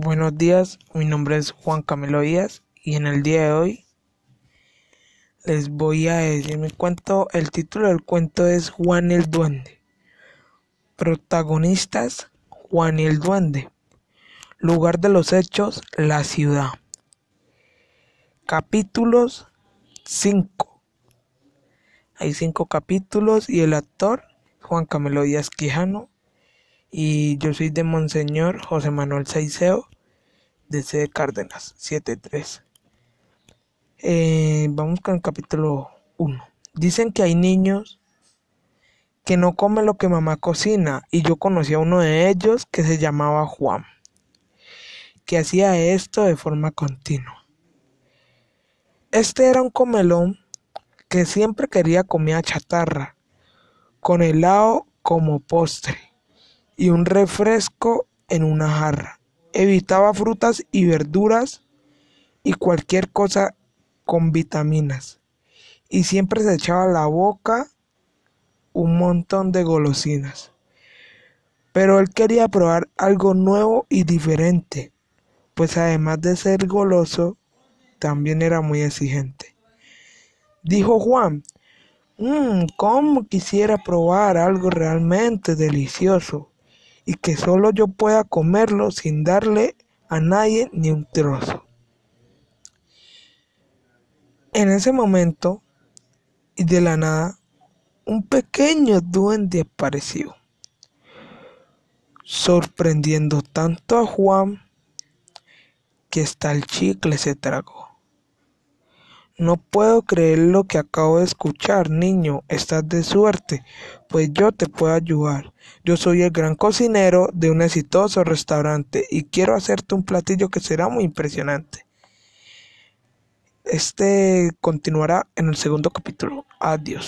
Buenos días, mi nombre es Juan Camilo Díaz y en el día de hoy les voy a decir mi cuento. El título del cuento es Juan el Duende. Protagonistas Juan y el Duende. Lugar de los hechos, la ciudad. Capítulos 5. Hay cinco capítulos y el actor Juan Camilo Díaz Quijano y yo soy de Monseñor José Manuel Saiseo de C. Cárdenas 73. Eh, vamos con el capítulo 1. Dicen que hay niños que no comen lo que mamá cocina y yo conocí a uno de ellos que se llamaba Juan, que hacía esto de forma continua. Este era un comelón que siempre quería comida chatarra, con helado como postre y un refresco en una jarra. Evitaba frutas y verduras y cualquier cosa con vitaminas. Y siempre se echaba a la boca un montón de golosinas. Pero él quería probar algo nuevo y diferente, pues además de ser goloso, también era muy exigente. Dijo Juan, mmm, ¿cómo quisiera probar algo realmente delicioso? Y que solo yo pueda comerlo sin darle a nadie ni un trozo. En ese momento, y de la nada, un pequeño duende apareció, sorprendiendo tanto a Juan que hasta el chicle se tragó. No puedo creer lo que acabo de escuchar, niño. Estás de suerte, pues yo te puedo ayudar. Yo soy el gran cocinero de un exitoso restaurante y quiero hacerte un platillo que será muy impresionante. Este continuará en el segundo capítulo. Adiós.